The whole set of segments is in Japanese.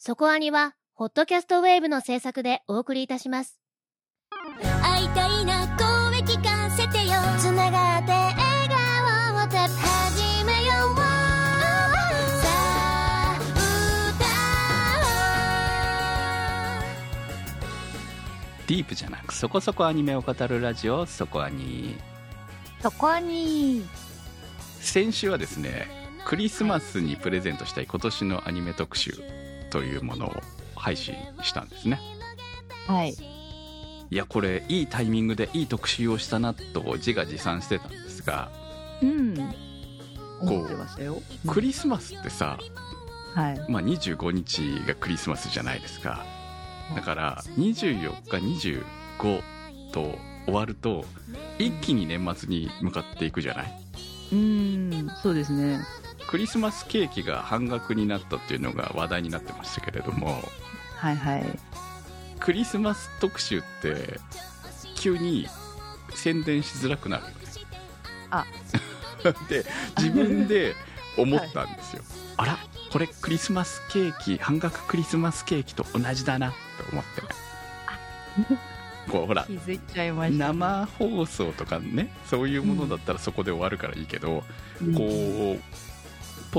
そこアニは、ホットキャストウェーブの制作でお送りいたします。会いたいな声聞かせてよつながって笑顔をた始めようさあディープじゃなくそこそこアニメを語るラジオそこアニそこに先週はですねクリスマスにプレゼントしたい今年のアニメ特集というものを配信したんですね。はい。いやこれいいタイミングでいい特集をしたなと自画自賛してたんですがうん。こうクリスマスってさ、はい。まあ、25日がクリスマスじゃないですか。だから24日25と終わると一気に年末に向かっていくじゃない？うんそうですねクリスマスケーキが半額になったっていうのが話題になってましたけれどもはいはい。クリスマス特集って急に宣伝しづらくなるよね。あ。で自分で思ったんですよ、あらこれクリスマスケーキ半額クリスマスケーキと同じだなと思って こうほら気づいちゃいました。生放送とかねそういうものだったらそこで終わるからいいけど、うん。こう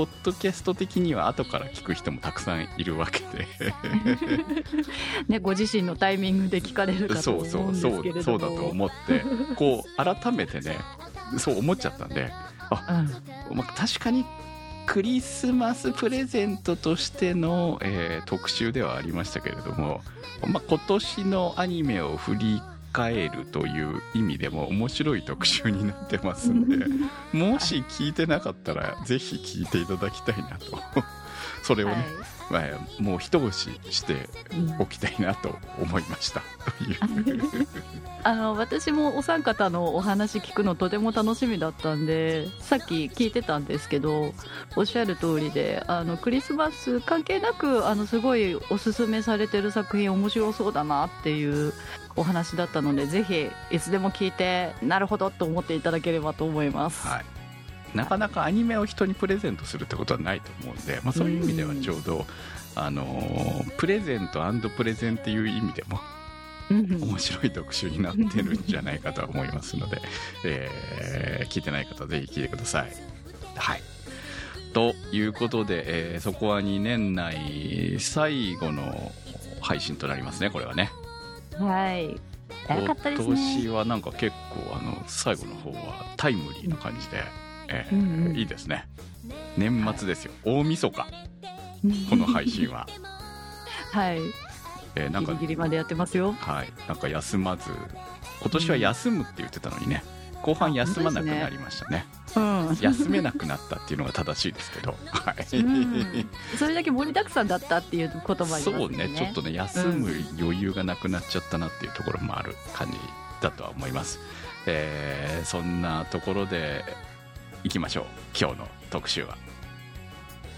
ポッドキャスト的には後から聞く人もたくさんいるわけで。ねご自身のタイミングで聞かれるかとそ思ううそうんそですけれども。うそうだと思ってこう改めてねそう思っちゃったんで、うん。まあ、確かにクリスマスプレゼントとしての、えー特集ではありましたけれども、まあ、今年のアニメを振り返るという意味でも面白い特集になってますんで もし聞いてなかったらぜひ聞いていただきたいなと。それをね、まあ、もう一押ししてうんおきたいなと思いました。というあの私もお三方のお話聞くのとても楽しみだったんでさっき聞いてたんですけどおっしゃる通りであのクリスマス関係なくあのすごいおすすめされてる作品面白そうだなっていうお話だったのでぜひいつでも聞いてなるほどと思っていただければと思います。はい、なかなかアニメを人にプレゼントするってことはないと思うんで、まあ、そういう意味ではちょうど、あのープレゼントプレゼンっていう意味でもうん面白い特集になってるんじゃないかとは思いますので、えー聞いてない方はぜひ聞いてください。はいということで、えーそこは2年内最後の配信となりますねこれはね。はい。早かったです今ね年はなんか結構あの最後の方はタイムリーな感じで、えーうんうん。いいですね。年末ですよ。大晦日。この配信は、はい。えーなんかギリギリまでやってますよ。はい。なんか休まず。今年は休むって言ってたのにね後半休まなくなりましたね。うん。休めなくなったっていうのが正しいですけど。はい、うん。それだけ盛りだくさんだったっていうこともありますそうね。ちょっとね休む余裕がなくなっちゃったなっていうところもある感じだとは思います、えーそんなところでいきましょう。今日の特集は。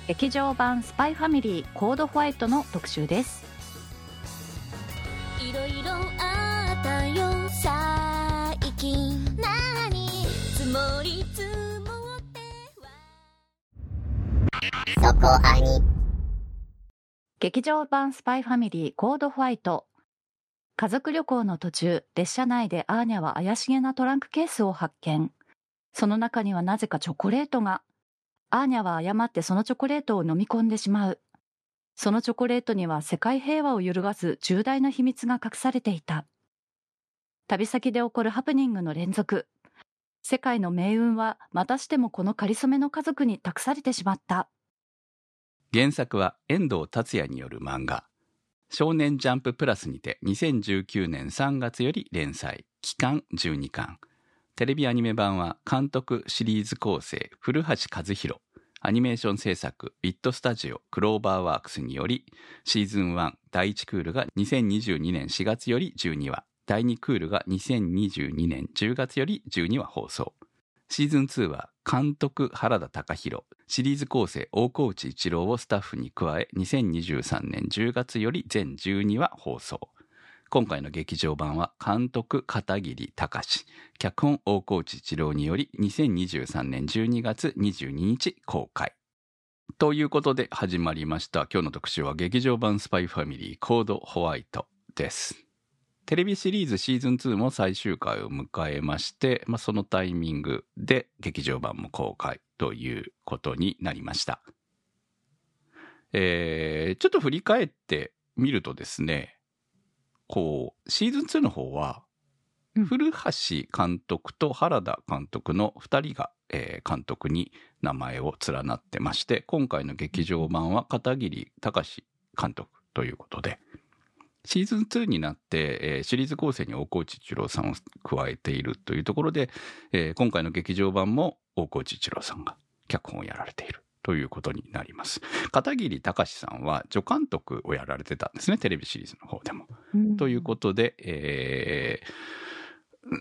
劇場版スパイファミリーコードホワイトの特集です。いろいろあったよ。最近何積もり積もっては。そこアニ劇場版スパイファミリーコードホワイト。家族旅行の途中列車内でアーニャは怪しげなトランクケースを発見。その中にはなぜかチョコレートが。アーニャは誤ってそのチョコレートを飲み込んでしまう。そのチョコレートには世界平和を揺るがす重大な秘密が隠されていた。旅先で起こるハプニングの連続。世界の命運はまたしてもこのかりそめの家族に託されてしまった。原作は遠藤達也による漫画。少年ジャンププラスにて2019年3月より連載。期間12巻テレビアニメ版は監督シリーズ構成古橋和弘。アニメーション制作ビットスタジオクローバーワークスによりシーズン1第1クールが2022年4月より12話第2クールが2022年10月より12話放送シーズン2は監督原田貴弘シリーズ構成大河内一郎をスタッフに加え2023年10月より全12話放送今回の劇場版は監督片桐隆脚本大河内一郎により2023年12月22日公開ということで始まりました。今日の特集は劇場版スパイファミリーコードホワイトです。テレビシリーズシーズン2も最終回を迎えまして、まあ、そのタイミングで劇場版も公開ということになりました。えー、ちょっと振り返ってみるとですね、こう、シーズン2の方は、うん古橋監督と原田監督の2人が、えー監督に名前を連なってまして、今回の劇場版は片桐隆監督ということで、シーズン2になって、えーシリーズ構成に大河内一郎さんを加えているというところで、えー今回の劇場版も大河内一郎さんが脚本をやられているということになります。片桐隆さんは助監督をやられてたんですね、テレビシリーズの方でも。ということで、えー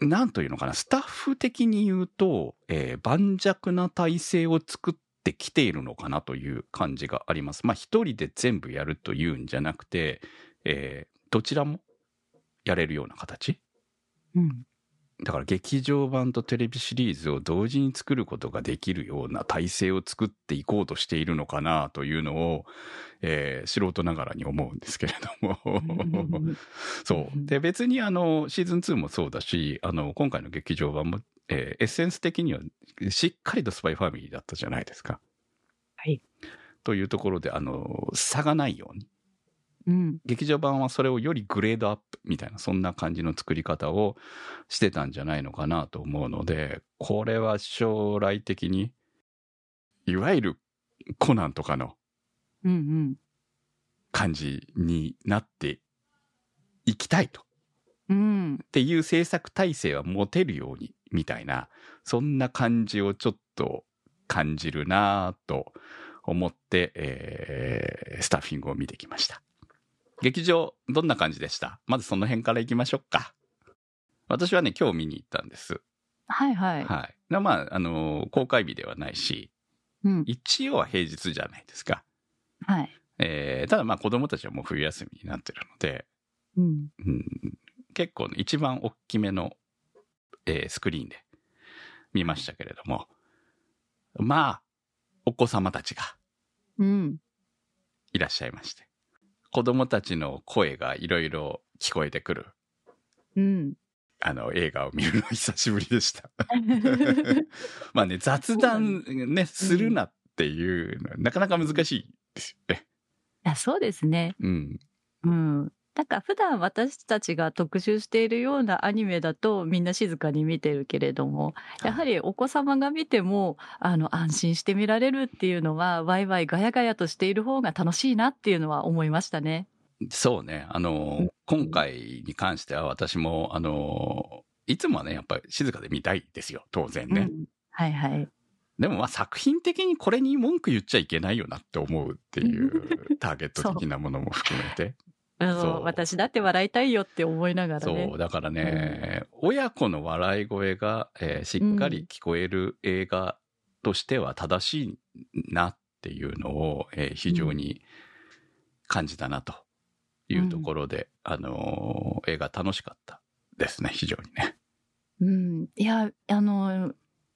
なんというのかな、スタッフ的に言うと、えー盤石な体制を作ってきているのかなという感じがあります。まあ、一人で全部やるというんじゃなくて、えーどちらもやれるような形？うんだから劇場版とテレビシリーズを同時に作ることができるような体制を作っていこうとしているのかなというのを、えー素人ながらに思うんですけれども。そう。で、別にあの、シーズン2もそうだし、あの、今回の劇場版も、えーエッセンス的にはしっかりとスパイファミリーだったじゃないですか。はい。というところで、あの、差がないように。うん劇場版はそれをよりグレードアップみたいな、そんな感じの作り方をしてたんじゃないのかなと思うので、これは将来的に、いわゆるコナンとかの感じになっていきたいと。うんっていう制作体制は持てるように、みたいな、そんな感じをちょっと感じるなぁと思って、えースタッフィングを見てきました。劇場、どんな感じでした？まずその辺から行きましょうか。私はね、今日見に行ったんです。はいはい、はい。でまあ、あのー公開日ではないし、うん一応は平日じゃないですか。はいえーただまあ子供たちはもう冬休みになってるので、うんうん結構ね、一番大きめの、えースクリーンで見ましたけれども、まあ、お子様たちがうんいらっしゃいまして、子供たちの声がいろいろ聞こえてくる、うんあの、映画を見るの久しぶりでした。まあね、雑談ね、するなっていうのは、なかなか難しいですよね。あそうですねうん。うんなんか普段私たちが特集しているようなアニメだとみんな静かに見てるけれどもやはりお子様が見てもあの安心して見られるっていうのはワイワイガヤガヤとしている方が楽しいなっていうのは思いましたね。そうね。あの、今回に関しては私も、あの、いつもはね、やっぱり静かで見たいですよ。当然ね。うんはいはい。でもまあ作品的にこれに文句言っちゃいけないよなって思うっていう ターゲット的なものも含めて。あそう。の私だって笑いたいよって思いながらね。そう、だからね、親子の笑い声が、えーしっかり聞こえる映画としては正しいなっていうのを、えー非常に感じたなというところで、あのー映画楽しかったですね、非常にね。うん、いやあの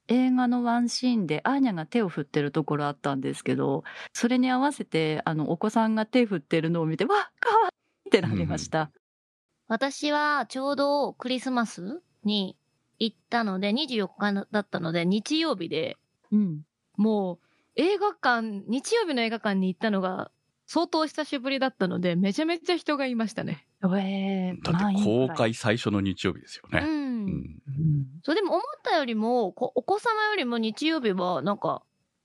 映画のワンシーンでアーニャが手を振ってるところあったんですけどそれに合わせてあのお子さんが手振ってるのを見てわっかわってなりました。私はちょうどクリスマスに行ったので、24日だったので、日曜日で、うん、もう映画館、日曜日の映画館に行ったのが相当久しぶりだったので、めちゃめちゃ人がいましたね。えーだって公開最初の日曜日ですよね。うん。うんうんそう、でも思ったよりも、こお子様よりも日曜日はなんか、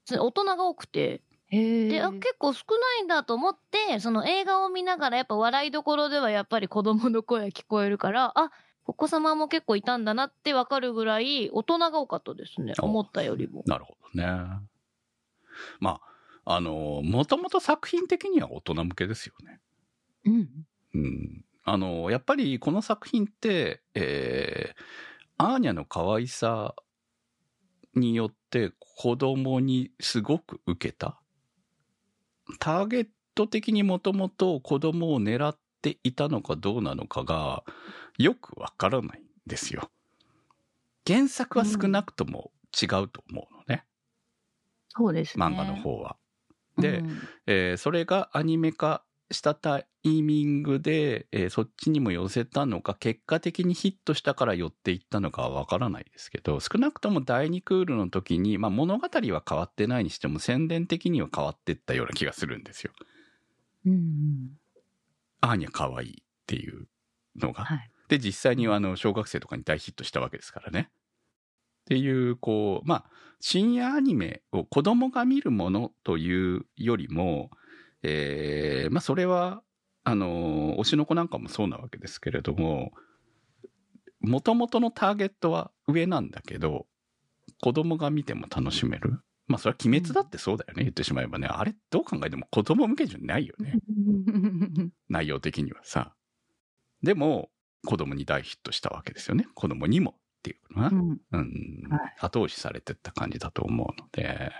大人が多くて、で、あ、結構少ないんだと思って、その映画を見ながらやっぱ笑いどころではやっぱり子供の声が聞こえるから、あ、お子様も結構いたんだなってわかるぐらい大人が多かったですね。あ思ったよりも。なるほどね。まあ、あの、もともと作品的には大人向けですよね。うんうん。あの、やっぱりこの作品って、えー、アーニャの可愛さによって子供にすごく受けた。ターゲット的にもともと子供を狙っていたのかどうなのかがよくわからないんですよ。原作は少なくとも違うと思うのね。そうですね。漫画の方は。で、うんえーそれがアニメ化したタイミングで、えーそっちにも寄せたのか、結果的にヒットしたから寄っていったのかはわからないですけど、少なくとも第2クールの時に、まあ物語は変わってないにしても宣伝的には変わってったような気がするんですよ。うんアーニャ可愛いっていうのが。はい。で、実際にあの、小学生とかに大ヒットしたわけですからね。っていう、こう、まあ、深夜アニメを子供が見るものというよりも、えーまあ、それは、あの、推しの子なんかもそうなわけですけれども、もともとのターゲットは上なんだけど、子供が見ても楽しめる。まあ、それは鬼滅だってそうだよね、言ってしまえばね。あれ、どう考えても子供向けじゃないよね。内容的にはさ。でも、子供に大ヒットしたわけですよね。子供にもっていうのは、うんうんはい後押しされてった感じだと思うので、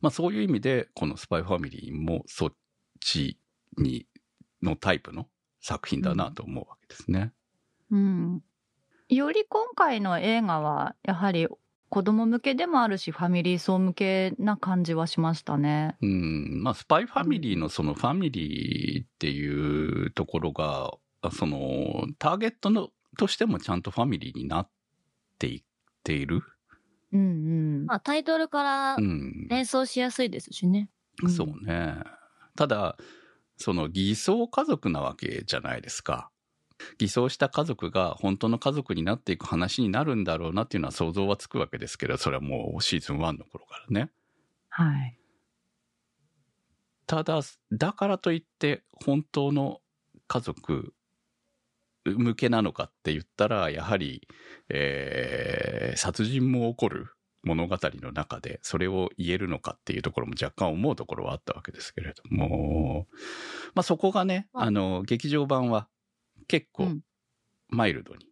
まあそういう意味で、このスパイファミリーもそっちに、のタイプの作品だなと思うわけですね。うん。より今回の映画は、やはり子供向けでもあるし、ファミリー層向けな感じはしましたね。うん、まあスパイファミリーのそのファミリーっていうところが、そのターゲットのとしてもちゃんとファミリーになっていっている。うんうん。まあタイトルからうん。連想しやすいですしね。うんそうね。ただ、その偽装家族なわけじゃないですか。偽装した家族が本当の家族になっていく話になるんだろうなっていうのは想像はつくわけですけど、それはもうシーズン1の頃からね。はい。ただ、だからといって本当の家族向けなのかって言ったら、やはり、えー殺人も起こる物語の中でそれを言えるのかっていうところも若干思うところはあったわけですけれども、まあそこがね、まああの、劇場版は結構うんマイルドに。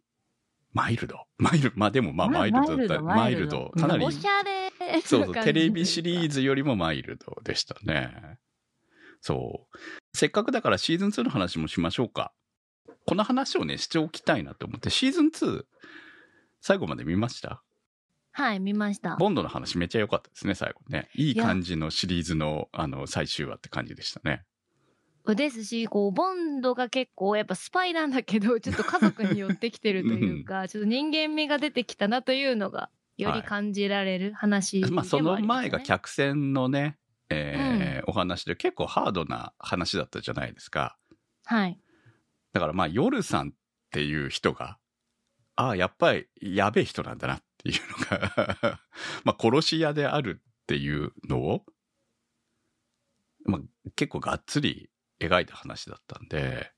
マイルド？マイルまあでもまあママイルドだった。マイルド。かなりおしゃれそうそう、テレビシーリーズよりもマイルドでしたね。そう。せっかくだからシーズン2の話もしましょうか。この話をね、しておきたいなと思って、シーズン2、最後まで見ました？はい、見ました。ボンドの話めっちゃ良かったですね、最後ね。いい感じのシリーズの、あの、最終話って感じでしたね。ですし、こう、ボンドが結構やっぱスパイなんだけど、ちょっと家族に寄ってきてるというか、ちょっと人間味が出てきたなというのが、より感じられる話でもありまあ。その前が客船のね、えーお話で結構ハードな話だったじゃないですか。はい。だからまあ、夜さんっていう人が、ああ、やっぱりやべえ人なんだなっていうのが、まあ、殺し屋であるっていうのを、まあ、結構がっつり描いた話だったんで、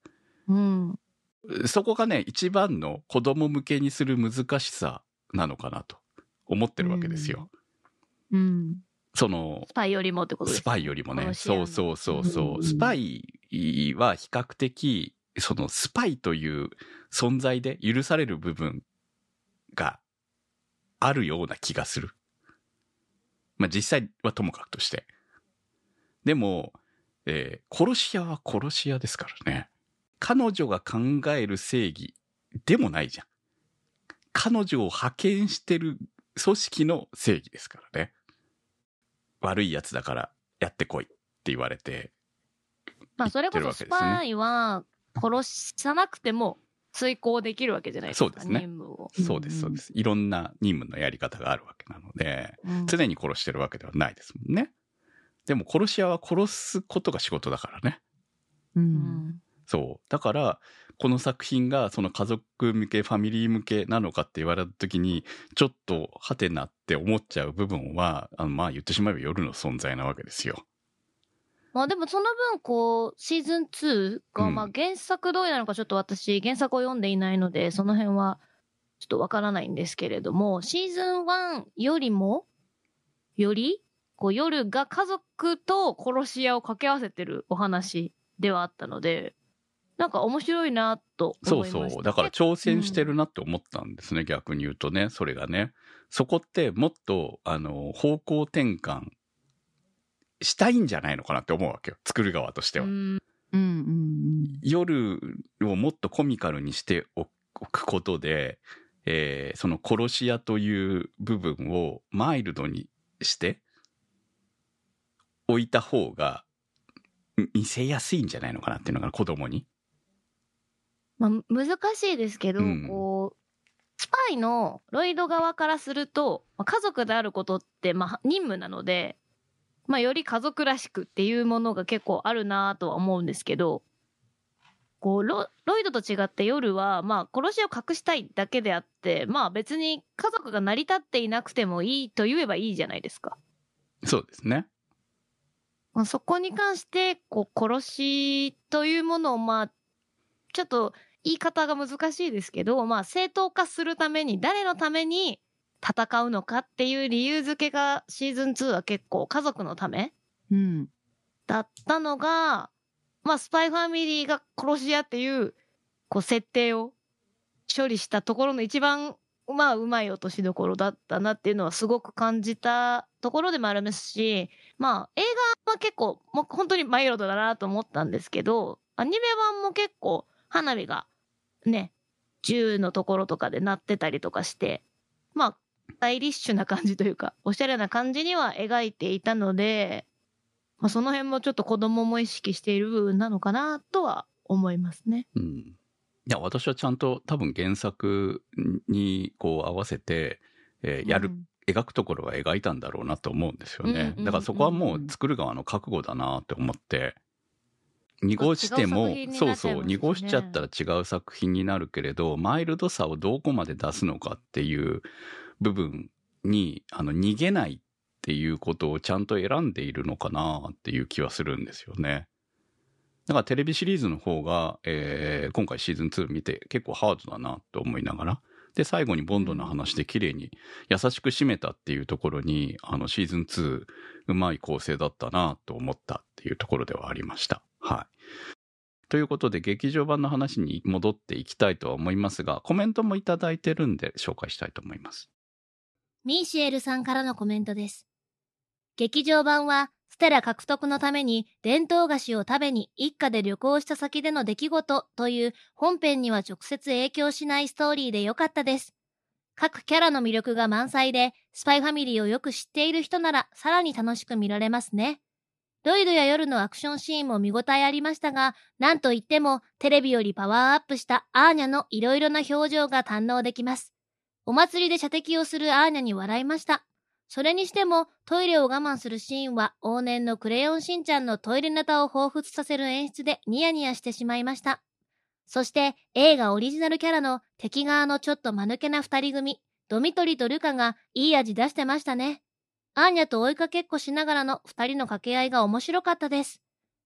うん。そこがね、一番の子供向けにする難しさなのかなと思ってるわけですよ。うん。その、スパイよりもってことですスパイよりもね。そうそうそうそう。うんスパイは比較的、そのスパイという存在で許される部分があるような気がする。まあ実際はともかくとして。でも、えー殺し屋は殺し屋ですからね。彼女が考える正義でもないじゃん。彼女を派遣してる組織の正義ですからね。悪いやつだからやってこいって言われて。まあ、それこそスパイは殺さなくても遂行できるわけじゃないですか。そうですね任務を。そうです、そうです。いろんな任務のやり方があるわけなので、うん常に殺してるわけではないですもんね。でも殺し屋は殺すことが仕事だからね。う。うんん。そう。だから、この作品がその家族向け、ファミリー向けなのかって言われた時に、ちょっとハテナって思っちゃう部分は、あのまあ言ってしまえば夜の存在なわけですよ。まあでもその分、こう、シーズン2が、うんまあ原作通りなのかちょっと私、原作を読んでいないので、その辺はちょっとわからないんですけれども、シーズン1よりも、より、こう夜が家族と殺し屋を掛け合わせてるお話ではあったので、なんか面白いなとそう思いました。そう。だから挑戦してるなって思ったんですね、逆に言うとね、それがね。そこってもっと、あの、方向転換したいんじゃないのかなって思うわけよ。作る側としては。うん夜をもっとコミカルにしておくことで、えーその殺し屋という部分をマイルドにして、置いた方が見せやすいんじゃないのかなっていうのが子供に。まあ、難しいですけど、うんこう、スパイのロイド側からすると、まあ、家族であることって、まあ、任務なので、まあ、より家族らしくっていうものが結構あるなとは思うんですけど、こうロ、ロイドと違って夜は、まあ、殺しを隠したいだけであって、まあ別に家族が成り立っていなくてもいいと言えばいいじゃないですか。そうですね。まあ、そこに関して、こう、殺しというものを、まあ、ちょっと言い方が難しいですけど、まあ、正当化するために、誰のために戦うのかっていう理由付けがシーズン2は結構家族のためうん。だったのが、まあ、スパイファミリーが殺し屋っていう、こう、設定を処理したところの一番、まあ、うまい落としどころだったなっていうのはすごく感じたところでもありますし、まあ、映画は結構、もう本当にマイルドだなと思ったんですけど、アニメ版も結構、花火が、ね、銃のところとかで鳴ってたりとかして、まあ、スタイリッシュな感じというか、おしゃれな感じには描いていたので、まあ、その辺もちょっと子供も意識している部分なのかなとは思いますね。うん。いや、私はちゃんと多分原作にこう合わせて、えーやる、うん描くところは描いたんだろうなと思うんですよね。だからそこはもう作る側の覚悟だなって思って、濁しても、そうそう、濁しちゃったら違う作品になるけれど、マイルドさをどこまで出すのかっていう部分に、あの、逃げないっていうことをちゃんと選んでいるのかなっていう気はするんですよね。だからテレビシリーズの方が、えー今回シーズン2見て結構ハードだなと思いながら。で、最後にボンドの話で綺麗に優しく締めたっていうところに、あのシーズン2うまい構成だったなと思ったっていうところではありました。はい。ということで劇場版の話に戻っていきたいとは思いますが、コメントもいただいてるんで紹介したいと思います。ミーシエルさんからのコメントです。劇場版は、ステラ獲得のために伝統菓子を食べに一家で旅行した先での出来事という本編には直接影響しないストーリーで良かったです。各キャラの魅力が満載で、スパイファミリーをよく知っている人ならさらに楽しく見られますね。ロイドや夜のアクションシーンも見応えありましたが、なんといってもテレビよりパワーアップしたアーニャのいろいろな表情が堪能できます。お祭りで射的をするアーニャに笑いました。それにしても、トイレを我慢するシーンは、往年のクレヨンしんちゃんのトイレネタを彷彿させる演出でニヤニヤしてしまいました。そして、映画オリジナルキャラの敵側のちょっと間抜けな二人組、ドミトリとルカがいい味出してましたね。アーニャと追いかけっこしながらの二人の掛け合いが面白かったです。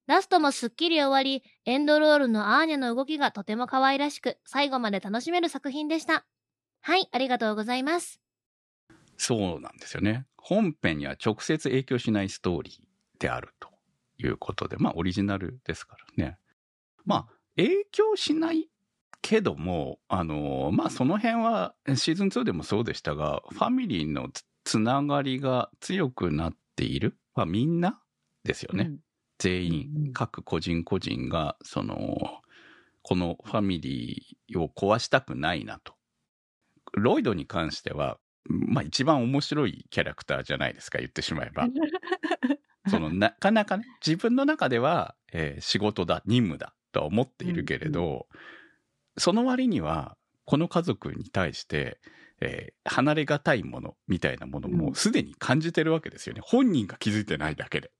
ラストもすっきり終わり、エンドロールのアーニャの動きがとても可愛らしく、最後まで楽しめる作品でした。はい、ありがとうございます。そうなんですよね。本編には直接影響しないストーリーであるということで、まあオリジナルですからね。まあ影響しないけども、あの、まあその辺はシーズン2でもそうでしたが、ファミリーのつつながりが強くなっている。まあみんなですよね。全員、うんうん各個人個人が、その、このファミリーを壊したくないなと。ロイドに関しては、まあ一番面白いキャラクターじゃないですか、言ってしまえば。そのなかなかね、自分の中では、えー仕事だ、任務だとは思っているけれど、その割には、この家族に対して、えー離れがたいものみたいなものうんもすでに感じてるわけですよね。本人が気づいてないだけで。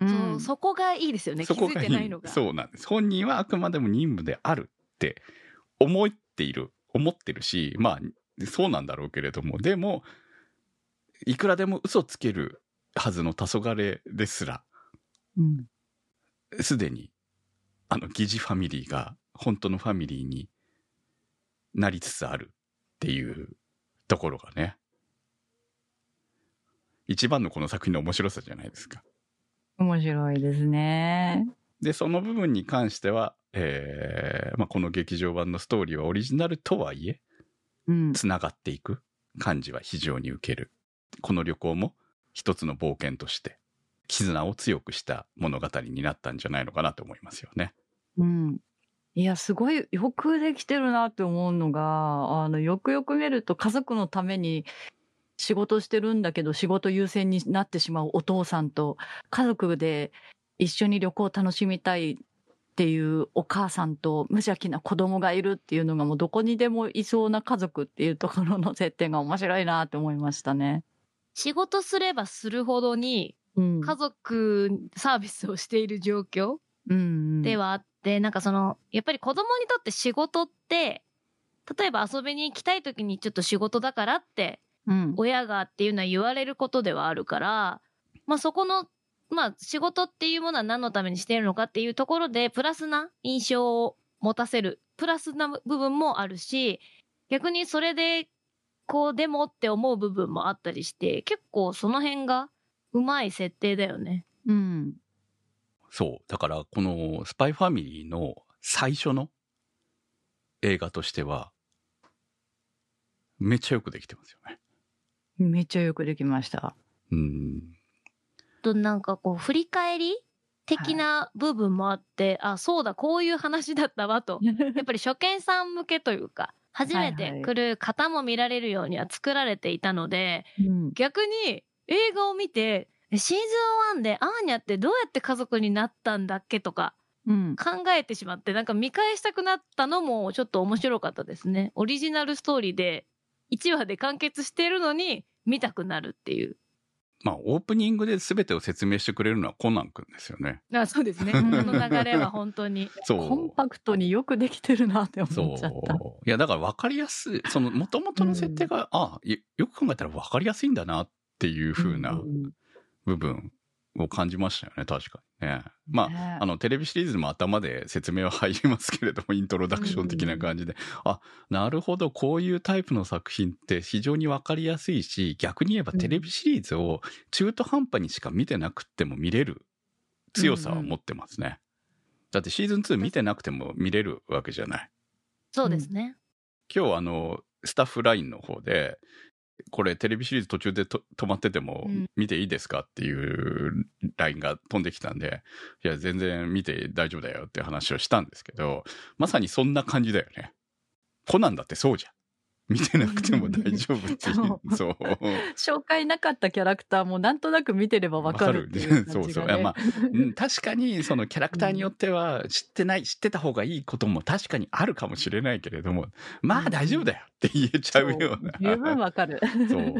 そうそこがいいですよね。気づいそこがてないのが。そうなんです。本人はあくまでも任務であるって思っている、思ってるし、まあ、そうなんだろうけれども、でも、いくらでも嘘つけるはずの黄昏ですら、うんすでに、あの、疑似ファミリーが本当のファミリーになりつつあるっていうところがね、一番のこの作品の面白さじゃないですか。面白いですね。で、その部分に関しては、えーまあ、この劇場版のストーリーはオリジナルとはいえ、うん。つながっていく感じは非常に受ける。この旅行も一つの冒険として、絆を強くした物語になったんじゃないのかなと思いますよね。うん。いや、すごいよくできてるなって思うのが、あの、よくよく見ると家族のために仕事してるんだけど仕事優先になってしまうお父さんと家族で一緒に旅行を楽しみたいっていうお母さんと無邪気な子供がいるっていうのがもうどこにでもいそうな家族っていうところの設定が面白いなって思いましたね。仕事すればするほどにうん。家族サービスをしている状況うんではあって、なんかその、やっぱり子供にとって仕事って、例えば遊びに行きたい時にちょっと仕事だからって、うん。親がっていうのは言われることではあるから、まあそこの、まあ仕事っていうものは何のためにしているのかっていうところで、プラスな印象を持たせる、プラスな部分もあるし、逆にそれで、こうでもって思う部分もあったりして、結構その辺がうまい設定だよね。うん。そう。だから、このスパイファミリーの最初の映画としては、めっちゃよくできてますよね。めっちゃよくできました。うん。となんかこう振り返り的な部分もあって、あ、そうだ、こういう話だったわと。やっぱり初見さん向けというか、初めて来る方も見られるようには作られていたので、うん。逆に映画を見て、えシーズン1でアーニャってどうやって家族になったんだっけとかうん。考えてしまって、なんか見返したくなったのもちょっと面白かったですね。オリジナルストーリーで1話で完結してるのに見たくなるっていう。まあ、オープニングで全てを説明してくれるのはコナン君ですよね。あそうですね。こうんの流れは本当に。そう。コンパクトによくできてるなって思そっちゃった。う。いや、だから分かりやすい、その、もともとの設定が、あよよく考えたら分かりやすいんだなっていう風なうん部分を感じましたよね、確かにね。まあ、ねあの、テレビシリーズも頭で説明は入りますけれども、イントロダクション的な感じで、あ、なるほど、こういうタイプの作品って非常に分かりやすいし、逆に言えばテレビシリーズを中途半端にしか見てなくっても見れる強さを持ってますね。だってシーズン2見てなくても見れるわけじゃない。そうですね。今日あの、スタッフラインの方で、これテレビシリーズ途中でと止まっててもうん見ていいですかっていうラインが飛んできたんで、いや、全然見て大丈夫だよって話をしたんですけど、まさにそんな感じだよね。コナンだってそうじゃん。見てなくても大丈夫っていう。そう。紹介なかったキャラクターもなんとなく見てればわかるってい。そうそういやまあうん確かにそのキャラクターによっては知ってない、知ってた方がいいことも確かにあるかもしれないけれども、まあ大丈夫だよって言えちゃうような。十分わかる。そう。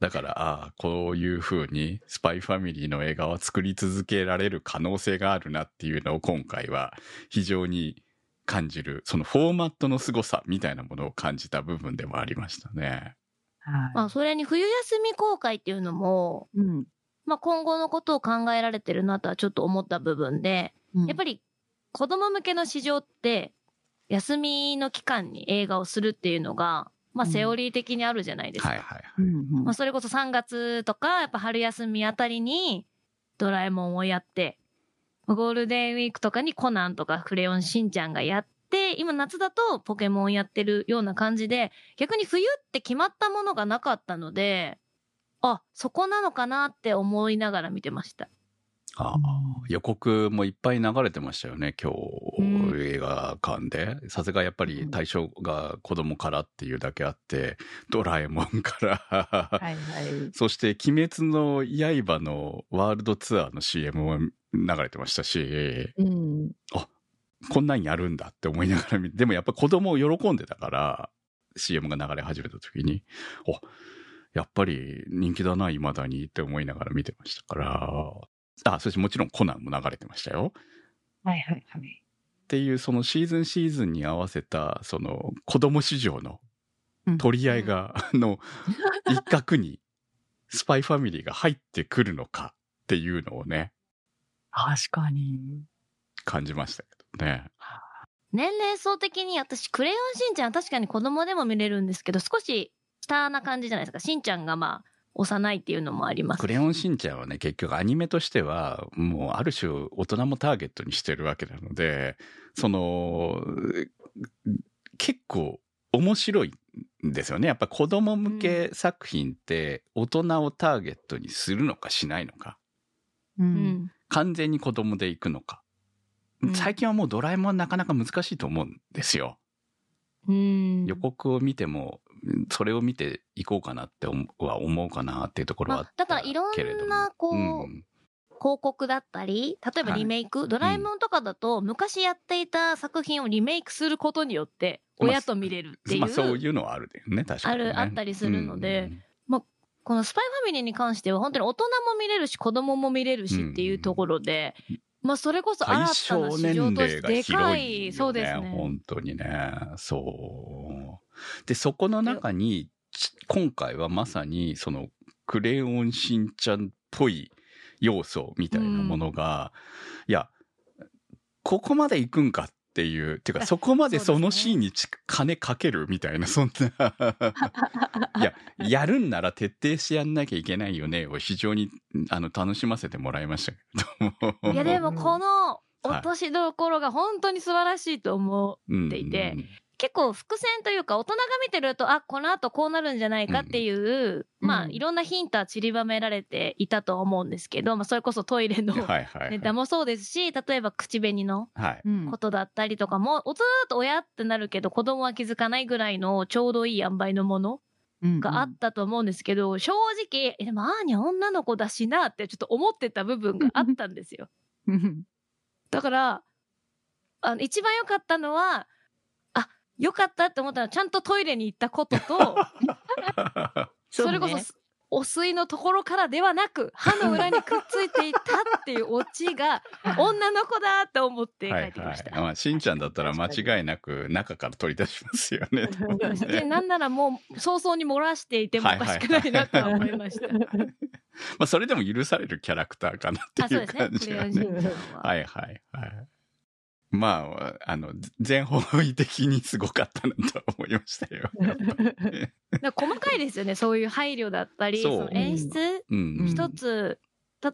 だから、ああ、こういう風にスパイファミリーの映画は作り続けられる可能性があるなっていうのを今回は非常に感じる、そのフォーマットの凄さみたいなものを感じた部分でもありましたね。まあ、それに冬休み公開っていうのも、うん。まあ、今後のことを考えられてるなとはちょっと思った部分で、やっぱり、り子供向けの市場って、休みの期間に映画をするっていうのが、まあ、うんセオリー的にあるじゃないですか。はいはいはい。うんうんまあ、それこそ3月とか、やっぱ春休みあたりに、ドラえもんをやって、ゴールデンウィークとかにコナンとかクレヨンしんちゃんがやって、今夏だとポケモンやってるような感じで、逆に冬って決まったものがなかったので、あ、そこなのかなって思いながら見てました。ああ予告もいっぱい流れてましたよね、今うん日、映画館で。さすがやっぱり対象が子供からっていうだけあって、ドラえもんから、はいはい。そして、鬼滅の刃のワールドツアーの CM も流れてましたし、うん。こんなんやるんだって思いながら見て、でもやっぱ子供を喜んでたから、CM が流れ始めた時に、お、やっぱり人気だな、未だにって思いながら見てましたから、あ、そしてもちろんコナンも流れてましたよ。はいはいはい。っていうそのシーズンシーズンに合わせた、その子供市場のうん取り合いが、あの、一角にスパイファミリーが入ってくるのかっていうのをね、確かに。感じましたけどね。年齢層的に私、クレヨンしんちゃんは確かに子供でも見れるんですけど、少し下な感じじゃないですか。しんちゃんがまあ、幼いっていうのもありますク。レヨンしんちゃんはね、結局アニメとしては、もうある種大人もターゲットにしてるわけなので、その、結構面白いんですよね。やっぱ子供向け作品って大人をターゲットにするのかしないのか。う。うんん。完全に子供で行くのか。うん最近はもうドラえもんなかなか難しいと思うんですよ。うん。予告を見てもそれを見ていこうかなって思うは思うかなっていうところはあまあだからいろんな、こう、うん広告だったり、例えばはいリメイク、ドラえもんとかだと、昔やっていた作品をリメイクすることによって、まあ親と見れるっていう、まあそういうのはあるよね、確かに、ね。あるあったりするのでうんこのスパイファミリーに関しては、本当に大人も見れるし、子供も見れるしっていうところで、まあそれこそ対新た象な市年場としてでか広いよね。い、そうですね。本当にね。そう。で、そこの中に、ち今回はまさに、その、クレヨンしんちゃんっぽい要素みたいなものが、いや、ここまで行くんかっていう、っていうか、そこまでそのシーンにち金かけるみたいな、そんな。いや、やるんなら徹底してやんなきゃいけないよねを非常に、あの、楽しませてもらいましたけども。いやでもこの落としどころが本当に素晴らしいと思う。うんていて結構伏線というか大人が見てると、あ、この後こうなるんじゃないかっていう、うんまあうん。いろんなヒントは散りばめられていたと思うんですけど、まあそれこそトイレの。ネタもそうですし、例えば口紅のことだったりとかも、大人だと親ってなるけど子供は気づかないぐらいのちょうどいい塩梅のものがあったと思うんですけど、正直、えでもアーニャ女の子だしなってちょっと思ってた部分があったんですよ。うん。だから、あの、一番良かったのは、あ、良かったって思ったのは、ちゃんとトイレに行ったことと、それこそ、お水のところからではなく、歯の裏にくっついていたっていうオチが、女の子だって思って帰はいってきました。はい。まあ、しんちゃんだったら間違いなく中から取り出しますよね。で、なんならもう、早々に漏らしていてもおかしくないなとは思いました。まあ、それでも許されるキャラクターかなっていう。感じがね。んちゃんは。はいはいはい。まあ、あの、全方位的にすごかったなとは思いましたよ。細かいですよね。そういう配慮だったり、その演出、うん。一つ、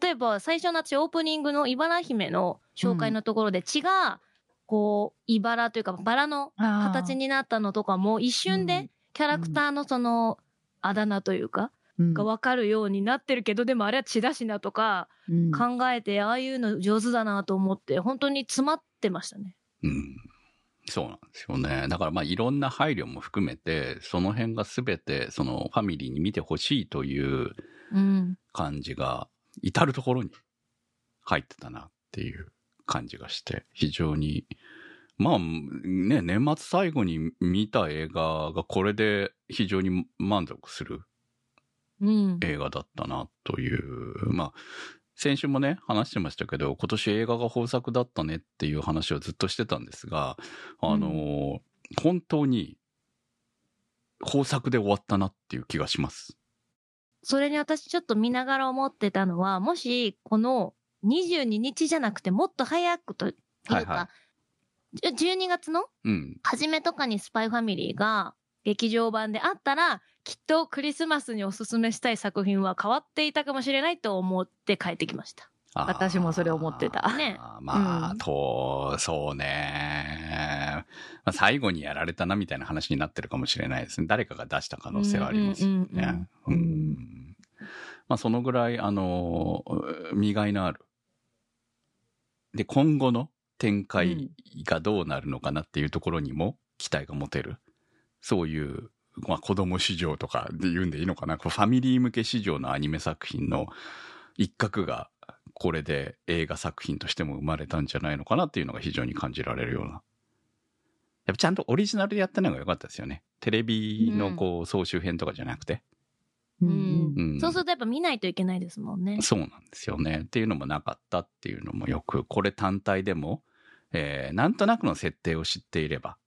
例えば最初の私オープニングの茨姫の紹介のところで血が、こう、茨というかバラの形になったのとかも一瞬うんでキャラクターのその、あだ名というか、がわかるようになってるけど、でもあれは血だしなとかうん考えて、ああいうの上手だなと思って、本当に詰まってましたね。うん。そうなんですよね。だからまあいろんな配慮も含めて、その辺が全てそのファミリーに見てほしいといううん。感じが至るところに入ってたなっていう感じがして、非常に、まあね、年末最後に見た映画がこれで非常に満足するうん。映画だったなという、まあ、先週もね、話してましたけど、今年映画が豊作だったねっていう話をずっとしてたんですが、あの、本当に豊作で終わったなっていう気がします。それに私ちょっと見ながら思ってたのは、もしこの22日じゃなくてもっと早くというか、はいはじゅ12月のうん。初めとかにスパイファミリーが劇場版であったら、きっとクリスマスにおすすめしたい作品は変わっていたかもしれないと思って帰ってきました。私もそれ思ってたねまあ、うんと、そうね。まあ、最後にやられたなみたいな話になってるかもしれないですね。誰かが出した可能性はありますよね。まあ、そのぐらい、あの、見がいのある。で、今後の展開がどうなるのかなっていうところにも期待が持てる。そういう、まあ、子供市場とかで言うんでいいのかな。こうファミリー向け市場のアニメ作品の一角が、これで映画作品としても生まれたんじゃないのかなっていうのが非常に感じられるような。やっぱちゃんとオリジナルでやったのが良かったですよね。テレビのこう総集編とかじゃなくて。うんうんそうするとやっぱ見ないといけないですもんね。そうなんですよね。っていうのもなかったっていうのもよく、これ単体でも、えーなんとなくの設定を知っていればうん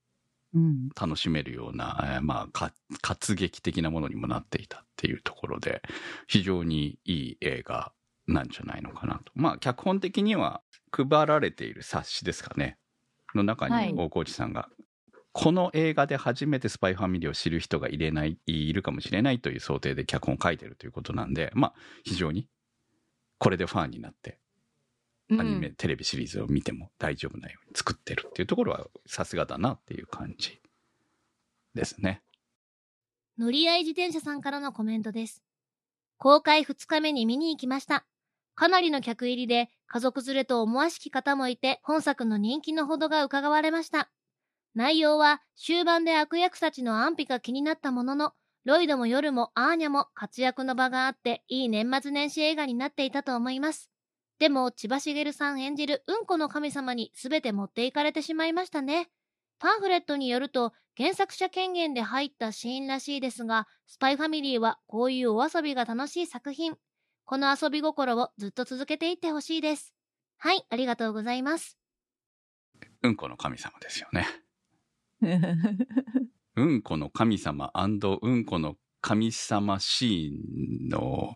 楽しめるような、えーまあ、か活劇的なものにもなっていたっていうところで、非常にいい映画なんじゃないのかなと。まあ、脚本的には配られている冊子ですかね。の中はいに大河内さんが、この映画で初めてスパイファミリーを知る人がいれない、いるかもしれないという想定で脚本を書いてるということなんで、まあ、非常にこれでファンになって、アニメ、テレビシリーズを見ても大丈夫なように作ってるっていうところはさすがだなっていう感じですね。乗り合い自転車さんからのコメントです。公開2日目に見に行きました。かなりの客入りで、家族連れと思わしき方もいて、本作の人気のほどが伺われました。内容は終盤で悪役たちの安否が気になったものの、ロイドも夜もアーニャも活躍の場があっていい年末年始映画になっていたと思います。でも、千葉茂さん演じるうんこの神様に全て持っていかれてしまいましたね。パンフレットによると、原作者権限で入ったシーンらしいですが、スパイファミリーはこういうお遊びが楽しい作品。この遊び心をずっと続けていってほしいです。はい、ありがとうございます。うんこの神様ですよね。うんこの神様うんこの神様シーンの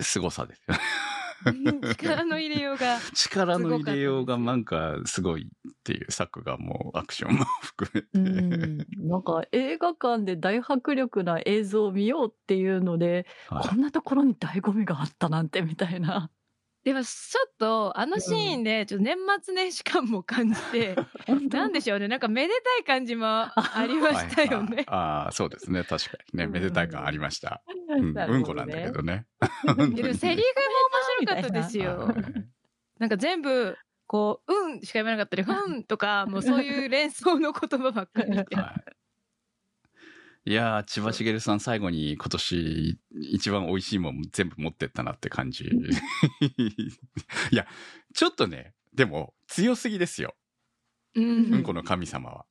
凄さですよね。力の入れようが。力の入れようがなんかすごいっていう作画もアクションも含めて。うん、なんか映画館で大迫力な映像を見ようっていうので、はいこんなところに醍醐味があったなんてみたいな。でも、ちょっと、あのシーンで、ちょっと年末年始感も感じて、なんでしょうね。なんかめでたい感じもありましたよね。はいあああ、そうですね。確かにね。めでたい感ありました。うん、うんこなんだけどね。セリフも面白かったですよ。はいなんか全部、こう、うんしか言わなかったり、うんとか、もうそういう連想の言葉ばっかりで。はいいやー、千葉茂さん最後に今年一番美味しいもん全部持ってったなって感じ。いや、ちょっとね、でも強すぎですよ。ううんんこの神様は。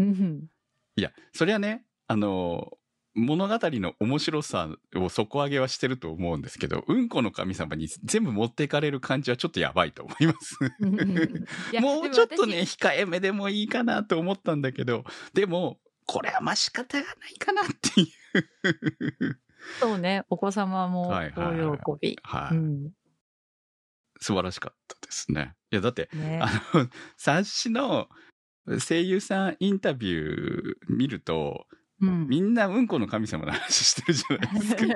うんいや、そりゃね、あの、物語の面白さを底上げはしてると思うんですけど、うんこの神様に全部持っていかれる感じはちょっとやばいと思います。もうちょっとね、控えめでもいいかなと思ったんだけど、でも、これはまあ仕方がないかなっていう。そうね、お子様もはいはいはい大喜び。はい、うん素晴らしかったですね。いや、だって、ねあの、冊子の声優さんインタビュー見ると、うんみんなうんこの神様の話してるじゃないですか。い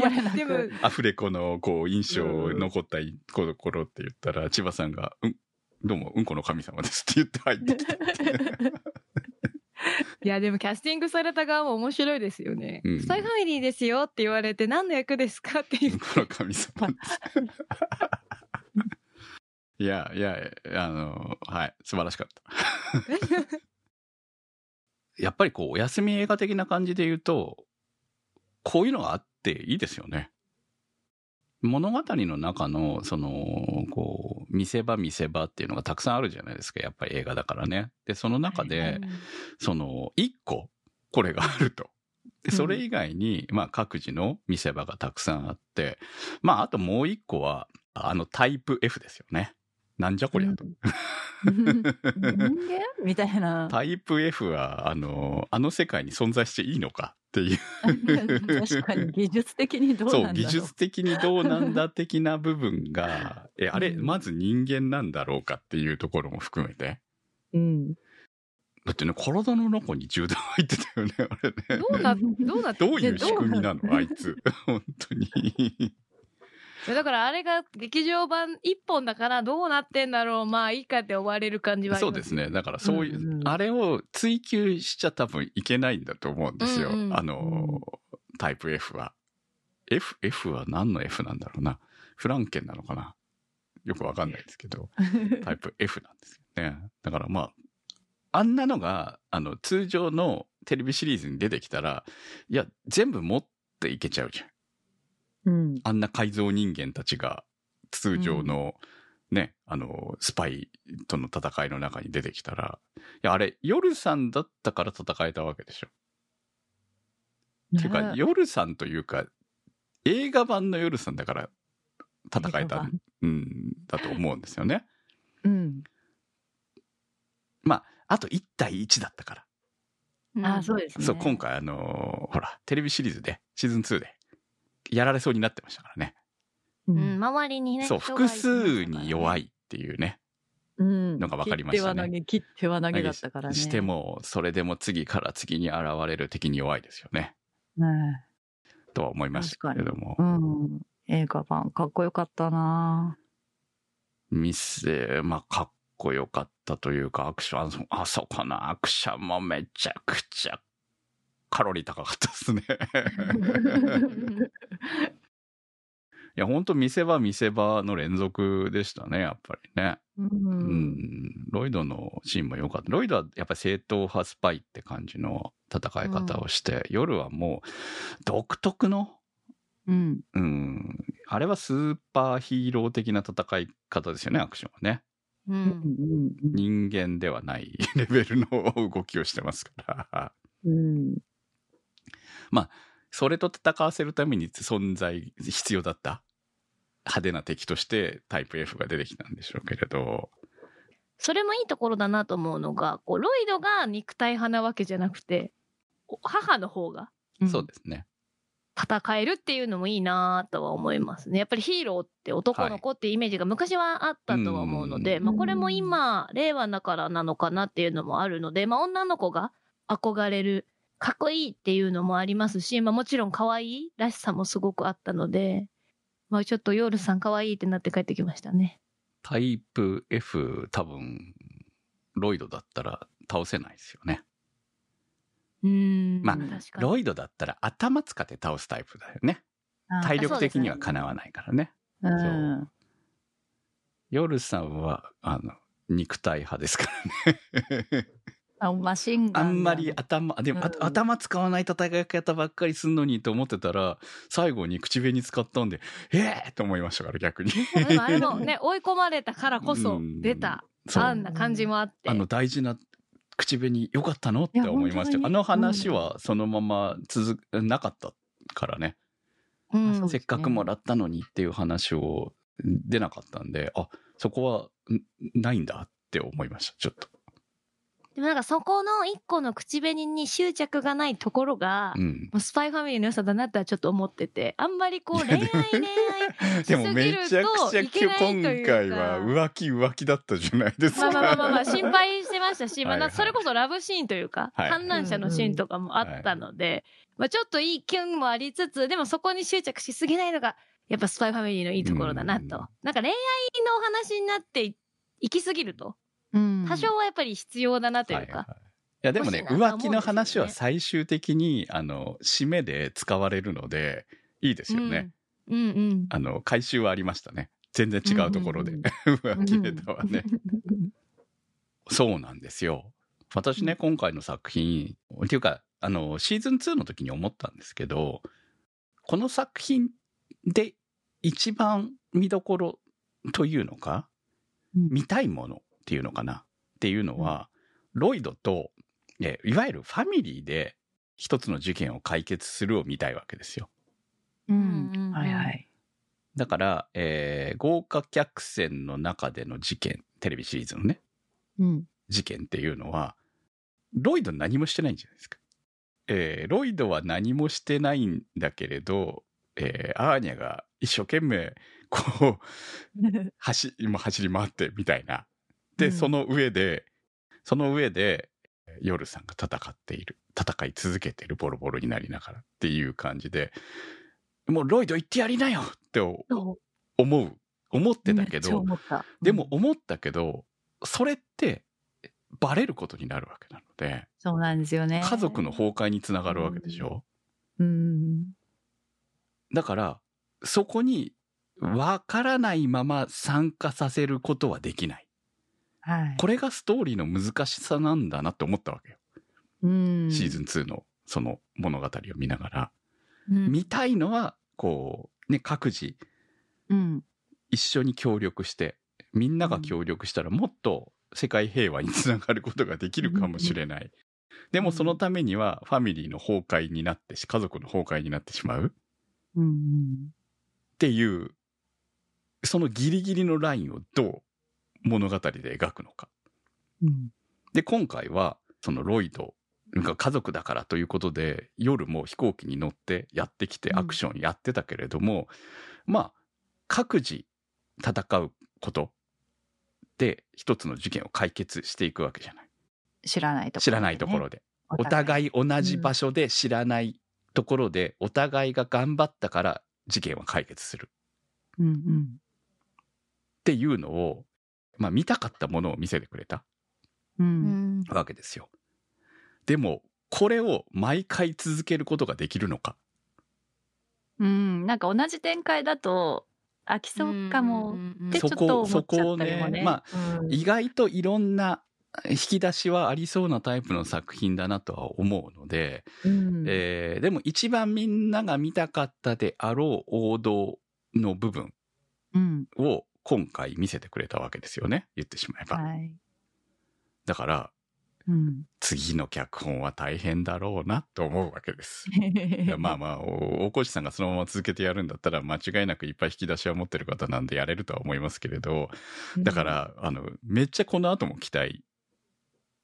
や、でも、アフレコのこう印象残ったところって言ったら、千葉さんが、うん、どうも、うんこの神様ですって言って入ってきたって。いや、でもキャスティングされた側も面白いですよね。うんスパイファミリーですよって言われて、何の役ですかっていううんこの神様です。いや、いや、あの、はい、素晴らしかった。やっぱりこう、お休み映画的な感じで言うと、こういうのがあっていいですよね。物語の中の、その、こう、見せ場見せ場っていうのがたくさんあるじゃないですか。やっぱり映画だからね。で、その中で、その、一個、これがあると。で、それ以外に、まあ、各自の見せ場がたくさんあって、まあ、あともう一個は、あの、タイプ F ですよね。なんじゃこりゃと。人間？みたいな。タイプ F は、あの、あの世界に存在していいのか？っていう。確かに技術的にどうなんだろそう、技術的にどうなんだ的な部分が、え、あれ、うんまず人間なんだろうかっていうところも含めて。うん。だってね、体の中に銃弾入ってたよね、あれね。どうな、どうなってどういう仕組みなの？あいつ。本当に。だからあれが劇場版一本だからどうなってんだろう、まあいいかって終われる感じはそうですね。だからそういう、うんうんあれを追求しちゃ多分いけないんだと思うんですよ。うんうんあの、タイプ F は。F、F は何の F なんだろうな。フランケンなのかなよくわかんないですけど、タイプ F なんですよね。だからまあ、あんなのが、あの、通常のテレビシリーズに出てきたら、いや、全部持っていけちゃうじゃん。うん。あんな改造人間たちが通常の、ね、あの、スパイとの戦いの中に出てきたら、いや、あれ、夜さんだったから戦えたわけでしょ。っていうか、ね夜さんというか、映画版の夜さんだから戦えたうん、だと思うんですよね。うん。まあ、あと1対1だったから。うんあ、そうですね。そう、今回あのーほら、テレビシリーズで、シーズン2で、やられそうになってましたからね。ううん、周りにね。そう、複数に弱いっていうね。うん。のが分かりましたね切っては投げ、切っては投げだったからね。しても、それでも次から次に現れる敵に弱いですよね。ねとは思いますけれどもう。ん。映画版、かっこよかったなミス、まあ、かっこよかったというか、アクション、あそあそこのアクションもめちゃくちゃカロリー高かったですね。いや、本当見せ場見せ場の連続でしたね、やっぱりね。ううんん。ロイドのシーンも良かった。ロイドはやっぱり正統派スパイって感じの戦い方をして、夜はもう独特の、うんうん。あれはスーパーヒーロー的な戦い方ですよね、アクションはね。う。うんん人間ではないレベルの動きをしてますから。うんそれと戦わせるために存在必要だった派手な敵としてタイプ F が出てきたんでしょうけれど。それもいいところだなと思うのが、こう、ロイドが肉体派なわけじゃなくて、お母の方がそうですね。戦えるっていうのもいいなとは思いますね。やっぱりヒーローって男の子っていうイメージが昔はあったとは思うので、うんまあこれも今、令和だからなのかなっていうのもあるので、まあ女の子が憧れる、かっこいいっていうのもありますし、まあもちろん可愛いらしさもすごくあったので、まあちょっとヨールさん可愛いってなって帰ってきましたね。タイプ F 多分、ロイドだったら倒せないですよね。うーん。まあ。ロイドだったら頭使って倒すタイプだよね。体力的にはかなわないからね。うんヨルさんは、あの、肉体派ですからね。あマシンガンあんまり頭、でも、あうん。頭使わない戦い方ばっかりすんのにと思ってたら、最後に口紅使ったんで、ええー、と思いましたから、逆に。でもあれもね、追い込まれたからこそ出た、あんな感じもあって。あの大事な口紅良かったの？って思いましたあの話はそのまま続く、なかったからね。うん。せっかくもらったのにっていう話を出なかったんで、あ、そこはんないんだって思いました、ちょっと。でもなんかそこの一個の口紅に執着がないところが、うん。もうスパイファミリーの良さだなってはちょっと思ってて、あんまりこう恋愛恋愛 でもめちゃくちゃ今回は浮気浮気だったじゃないですか。まあまあまあまあまあ心配してましたし、まあそれこそラブシーンというか、はい観覧車のシーンとかもあったので、まあちょっといいキュンもありつつ、でもそこに執着しすぎないのが、やっぱスパイファミリーのいいところだなうんと。なんか恋愛のお話になって行き過ぎると、うん多少はやっぱり必要だなというか、はいはいい。やでもね浮気の話は最終的にあの締めで使われるのでいいですよね、うん。うん。うん。あの回収はありましたね。全然違うところで、うん浮気ネタはね、そうなんですよ。私ね、今回の作品っていうかあのシーズン2の時に思ったんですけどこの作品で一番見どころというのか、うん。見たいものっていうのかな？っていうのは、ロイドとえいわゆるファミリーで一つの事件を解決するを見たいわけですよ。うんうんはいはいだから、えー豪華客船の中での事件、テレビシリーズのね、うん事件っていうのは、ロイド何もしてないんじゃないですか。えーロイドは何もしてないんだけれど、えーアーニャが一生懸命、こう、走、今走り回ってみたいな。で、うんその上で、その上で、ヨルさんが戦っている。戦い続けている、ボロボロになりながらっていう感じで、もうロイド行ってやりなよって思う。思ってたけど、でも思ったけど、それってバレることになるわけなので、そうなんですよね家族の崩壊につながるわけでしょ？うんだから、そこにわからないまま参加させることはできない。はい。これがストーリーの難しさなんだなって思ったわけよ。うん。シーズン2のその物語を見ながら。うん。見たいのは、こう、ね、各自。うん。一緒に協力して、みんなが協力したらもっと世界平和につながることができるかもしれない。でもそのためにはファミリーの崩壊になってし、家族の崩壊になってしまううん。っていう、そのギリギリのラインをどう物語で描くのか。うんで、今回は、そのロイドが家族だからということで、夜も飛行機に乗ってやってきてうんアクションやってたけれども、まあ、各自戦うことで一つの事件を解決していくわけじゃない。知らないところでね知らないところで。お互い同じ場所で知らないところで、お互いが頑張ったから事件は解決するうんうんっていうのを、まあ見たかったものを見せてくれたううん。んわけですよ。でも、これを毎回続けることができるのか？うん、なんか同じ展開だと飽きそうかもってちょそこっと思っちゃったりもね。そこねまうん。意外といろんな引き出しはありそうなタイプの作品だなとは思うので、うん。えーでも一番みんなが見たかったであろう王道の部分うん。を今回見せてくれたわけですよね言ってしまえば、はい。だからうん。次の脚本は大変だろうなと思うわけです まあまあお大越さんがそのまま続けてやるんだったら間違いなくいっぱい引き出しは持ってる方なんでやれるとは思いますけれどだか、ら、あのめっちゃこの後も期待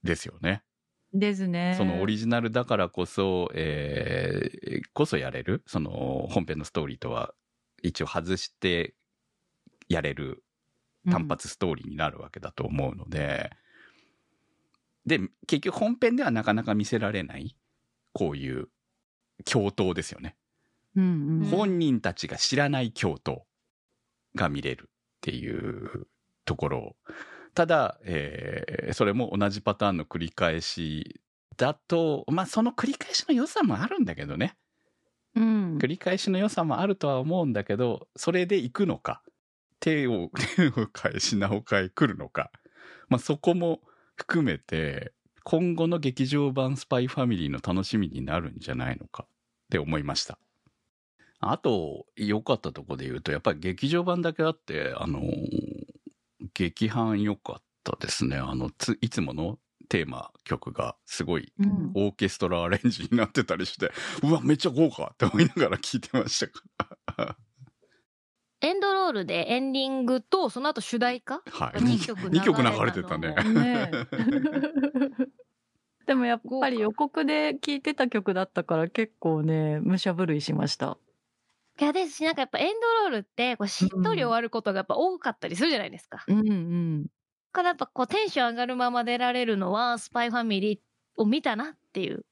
ですよねですね。そのオリジナルだからこそ、えーこそやれる、その本編のストーリーとは一応外してやれる単発ストーリーになるわけだと思うので、で、結局本編ではなかなか見せられない、こういう共闘ですよね。うんうん。本人たちが知らない共闘が見れるっていうところを。ただ、えーそれも同じパターンの繰り返しだとまあその繰り返しの良さもあるんだけどね。うん。繰り返しの良さもあるとは思うんだけどそれで行くのか手を手を変え品を変え来るのか、まあ、そこも含めて今後の劇場版スパイファミリーの楽しみになるんじゃないのかって思いました。あと、良かったとこで言うと、やっぱり劇場版だけあって、あのー劇伴良かったですね。あの、ついつものテーマ曲がすごいうんオーケストラアレンジになってたりして、うわ、めっちゃ豪華って思いながら聞いてましたから。エンドロールでエンディングとその後主題歌はい。2曲二曲流れ れてたね。ね でもやっぱり予告で聴いてた曲だったから結構ね、武者震いしました。いやですしなんかやっぱエンドロールってこうしっとり終わることがやっぱ多かったりするじゃないですか。うんうん。だからやっぱこうテンション上がるまま出られるのはスパイファミリーを見たなっていう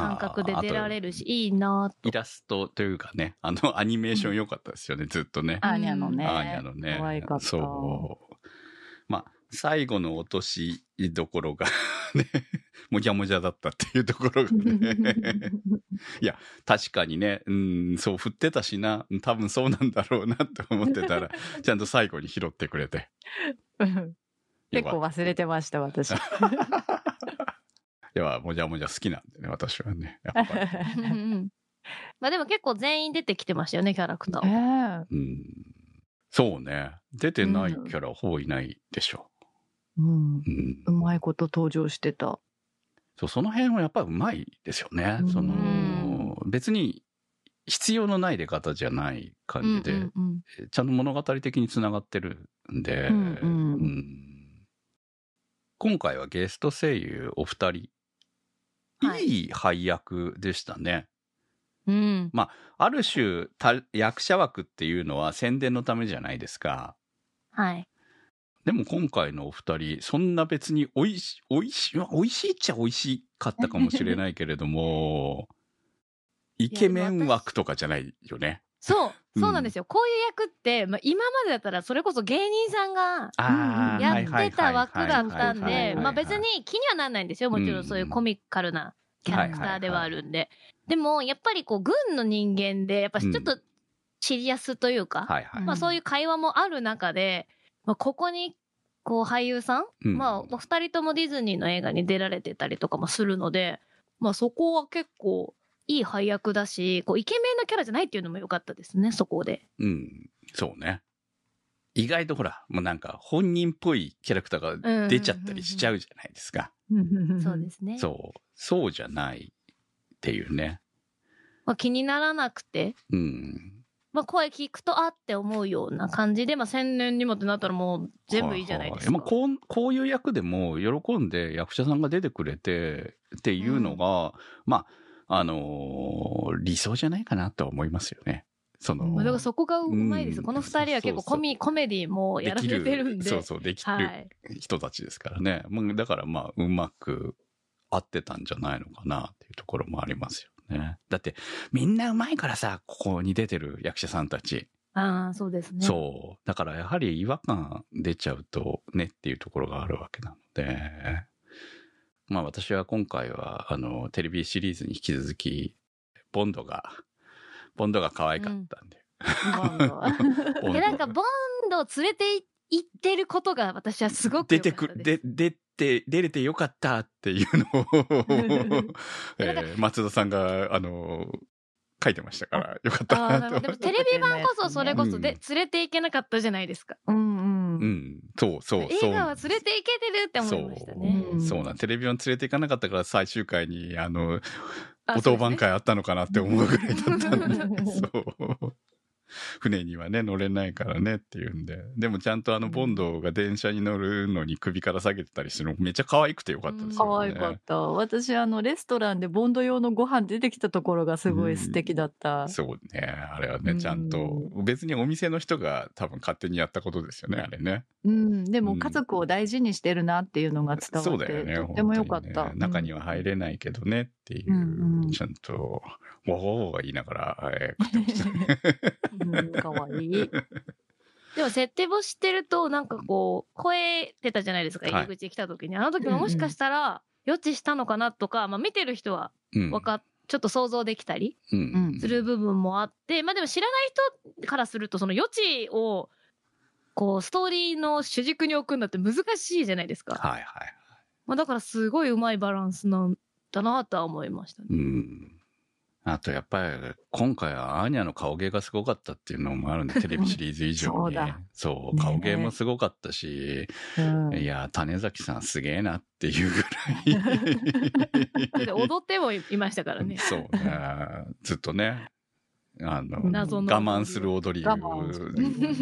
感覚で出られるしいいなイラストというかね、あの、アニメーション良かったですよね、ずっとね。アーニャのね。アーニャのね。可愛かった。そう。まあ、最後の落としどころがね、もじゃもじゃだったっていうところがね。確かにね、うん、そう振ってたしな、多分そうなんだろうなって思ってたら、ちゃんと最後に拾ってくれて。うん結構忘れてました、私。た。いや、もじゃもじゃ好きなんでね、私はね。やっぱり。まあでも結構全員出てきてましたよねキャラクターえは。えうん。そうね。出てないキャラほぼいないでしょ。うん。うんうまいこと登場してた。そう、その辺はやっぱりうまいですよね。うんその、別に必要のない出方じゃない感じで、うんうんうんちゃんと物語的につながってるんで、うんうんうん今回はゲスト声優お二人、はいいい配役でしたね。うんある種、た役者枠っていうのは宣伝のためじゃないですか。はい。でも今回のお二人、そんな別においし、おいしい、まあ美味しいっちゃ美味しかったかもしれないけれども、イケメン枠とかじゃないよね。そううん。そうなんですよ。こういう役って、まあ、今までだったらそれこそ芸人さんがやってた枠だったんでまあ別に気にはならないんですよ。もちろんそういうコミカルなキャラクターではあるんで。でもやっぱりこう軍の人間でやっぱちょっとシリアスというか。まあそういう会話もある中で、まあ、ここにこう俳優さん、うん。まあお二人ともディズニーの映画に出られてたりとかもするので、まあそこは結構いい配役だし、こうイケメンのキャラじゃないっていうのも良かったですね、そこで。うん、そうね。意外とほら、もうなんか本人っぽいキャラクターが出ちゃったりしちゃうじゃないですか。そうですね。そう。そうじゃないっていうね。まあ気にならなくて、うん。まあ声聞くとあって思うような感じで、まあ千年にもってなったらもう全部いいじゃないですか。ははまあ、こうこういう役でも喜んで役者さんが出てくれてっていうのが、まあ、あのー理想じゃないかなとは思いますよね。その、まあだからそこがうまいです。うんこの二人は結構コミコメディもやられてるんで。そうそう、できるはい。人たちですからね。もうだからまあ、うまく合ってたんじゃないのかなっていうところもありますよね。だって、みんなうまいからさ、ここに出てる役者さんたち。ああ、そうですね。そう。だからやはり違和感出ちゃうとねっていうところがあるわけなので。まあ私は今回は、あの、テレビシリーズに引き続き、ボンドが、ボンドが可愛かったんで、ボンド。いや、なんか、ボンドを連れて行ってることが私はすごく出てくる、ですで、出て、出れてよかったっていうのを、えー松田さんが、あの、書いてましたから、よかったななとるほどでもテレビ版こそそれこそでうん連れて行けなかったじゃないですか。うんう。うんん、そうそうそう。映画は連れて行けてるって思いましたね。そう、そうなん、テレビ版連れて行かなかったから最終回に、あの、あお当番会あったのかなって思うぐらいだったんで、う んそう。船にはね、乗れないからねっていうんで。でもちゃんとあの、ボンドが電車に乗るのに首から下げてたりするの、めっちゃ可愛くてよかったですよね。可愛かった。私、あの、レストランでボンド用のご飯出てきたところがすごい素敵だった。そうね。あれはね、うんちゃんと、別にお店の人が多分勝手にやったことですよね、あれね。うん。でうんも家族を大事にしてるなっていうのが伝わって、そうだよね。とってもよかった。にね中には入れないけどねっていう、うんうんちゃんと、わーわー言いながら、えー食ってましたね。うん、かわいい。でも設定を知ってると、なんかこう、声ってたじゃないですか、はい入り口に来た時に。あの時ももしかしたら、予知したのかなとか、まあ見てる人はうんわかっ、ちょっと想像できたりうんする部分もあって、まあでも知らない人からすると、その予知を、こう、ストーリーの主軸に置くんだって難しいじゃないですか。はいはい。まあだからすごいうまいバランスなんだなとは思いましたね。うん。あとやっぱり今回はアーニャの顔芸がすごかったっていうのもあるんで、テレビシリーズ以上に。そう顔芸もすごかったし、うんいや、種崎さんすげえなっていうぐらい。で踊ってもいましたからね。そうね。ずっとね、あの、謎の我慢する踊りを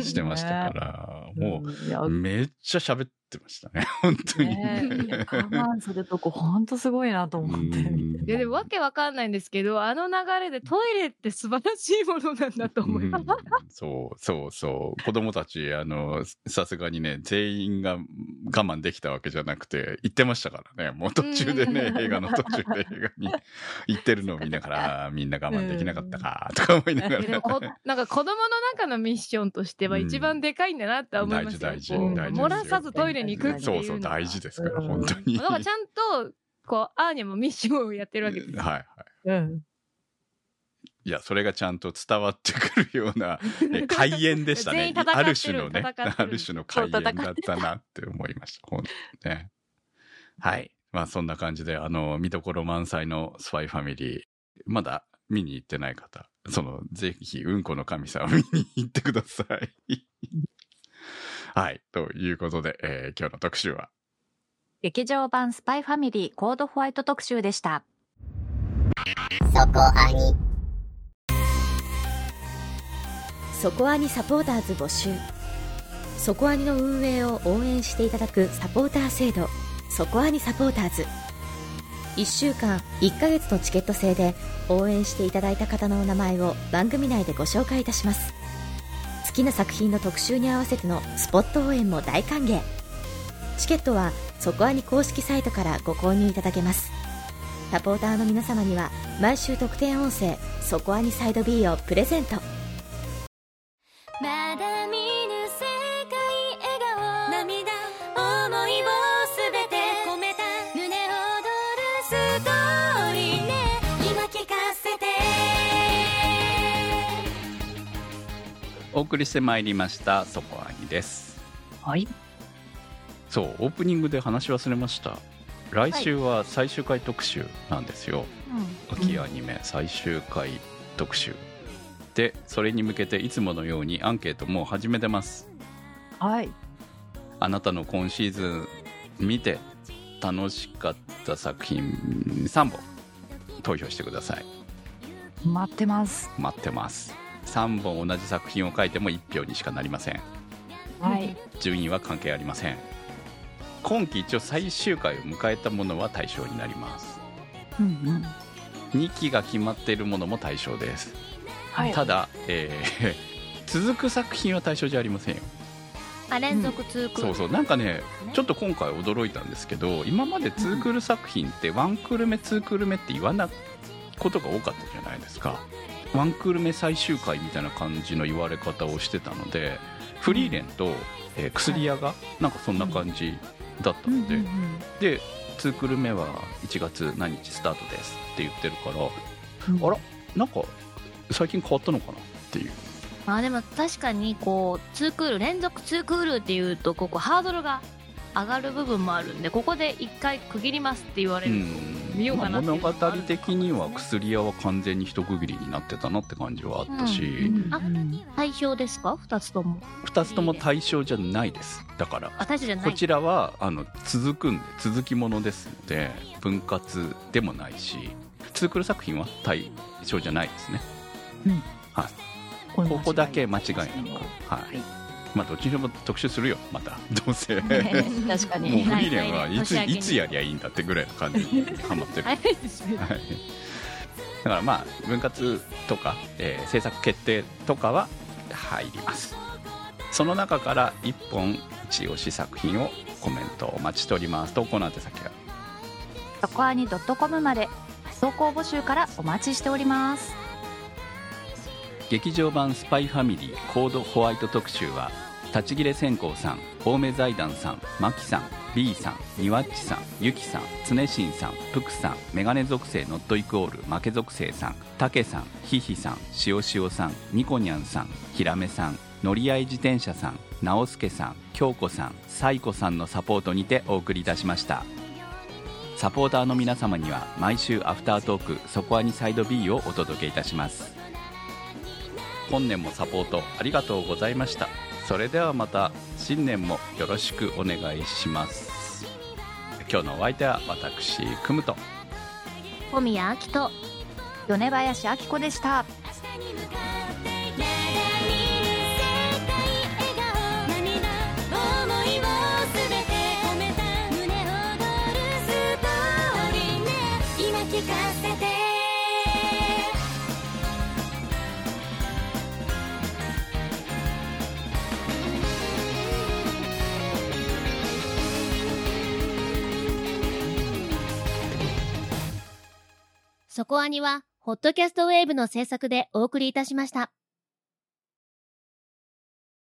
してましたから、もうんいやう、めっちゃ喋ってましたね、本当に。我慢するとこほんとすごいなと思って。うんいやでもわけわかんないんですけど、あの流れでトイレって素晴らしいものなんだと思います。うんそうそうそう。子供たち、あの、さすがにね、全員が我慢できたわけじゃなくて、行ってましたからね。もう途中でね、うん映画の途中で映画に行ってるのを見ながら、みんな我慢できなかったか、とか思いながら。いやでもこなんか子供の中のミッションとしては一番でかいんだなって思いましたよ。大事こう大事漏らさずトイレに行くっていう。そうそう、大事ですから、うん本当に。だからちゃんと、こう、アーニャもミッションをやってるわけですよ。はいはい。うんいや、それがちゃんと伝わってくるような、え 開演でしたねある種のね、ある種の開演だったなって思いました。ほんね。はい。まあそんな感じで、あの、見どころ満載のスパイファミリー、まだ見に行ってない方、その、ぜひ、うんこの神様見に行ってください。はい。ということで、えー今日の特集は、劇場版スパイファミリーコードホワイト特集でした。そこアニそこアニサポーターズ募集。そこアニの運営を応援していただくサポーター制度。そこアニサポーターズ。1週間1ヶ月のチケット制で応援していただいた方のお名前を番組内でご紹介いたします。好きな作品の特集に合わせてのスポット応援も大歓迎。チケットはそこアニ公式サイトからご購入いただけます。サポーターの皆様には毎週特典音声「そこアニサイド B」をプレゼント。まだ見お送りしてまいりました、そこアニです。はい。そう、オープニングで話し忘れました。来週は最終回特集なんですよ。秋アニメ最終回特集。で、それに向けていつものようにアンケートもう始めてます。はい。あなたの今シーズン見て楽しかった作品3本投票してください。待ってます。待ってます。3本同じ作品を書いても1票にしかなりません。はい。順位は関係ありません。今季一応最終回を迎えたものは対象になります。うんうん。2期が決まっているものも対象です。はい。ただ、えー 続く作品は対象じゃありませんよ。あ、連続通空。そうそう。なんかね、ちょっと今回驚いたんですけど、今までツークール作品ってワンクール目、ツークール目って言わないことが多かったじゃないですか。ワンクール目最終回みたいな感じの言われ方をしてたので、フリーレンと、えー薬屋がなんかそんな感じだったので、で、2クール目は1月何日スタートですって言ってるから、うん。あら、なんか最近変わったのかなっていう。まあでも確かにこう2クール連続2クールっていうとここハードルが上がる部分もあるんでここで一回区切りますって言われると、見ようかなっていう物語的には薬屋は完全に一区切りになってたなって感じはあったし、うん。あ対象ですか？2つとも。2つとも対象じゃないです。だからあ対象じゃない。こちらはあの続くんで続きものですので分割でもないしツークル作品は対象じゃないですね。こここだけ間違いなく。はい、はいまあどっちにも特集するよ。また。どうせ。もうね確かに。フリーレンはいついつやりゃいいんだってぐらいの感じにハマってる、早い。ですねはい、だからまあ分割とか、えー制作決定とかは入ります。その中から1本一押し作品をコメントお待ちしております。投稿の宛先がそこアニ .com まで。投稿募集からお待ちしております。劇場版「スパイファミリーコードホワイト特集」は立ち切れ線香さん青梅財団さんマキさん B さんニワッチさんユキさん常新さんプクさんメガネ属性ノットイクオール負け属性さんタケさんヒヒさんしおしおさんニコニャンさんヒラメさん乗り合い自転車さん直輔さん京子さんサイコさんのサポートにてお送りいたしました。サポーターの皆様には毎週アフタートーク「そこアニサイド B」をお届けいたします。本年もサポートありがとうございました。それではまた新年もよろしくお願いします。今日のお相手は私くむと。小宮明と米林明子でした。そこアニは、ホットキャストウェーブの制作でお送りいたしました。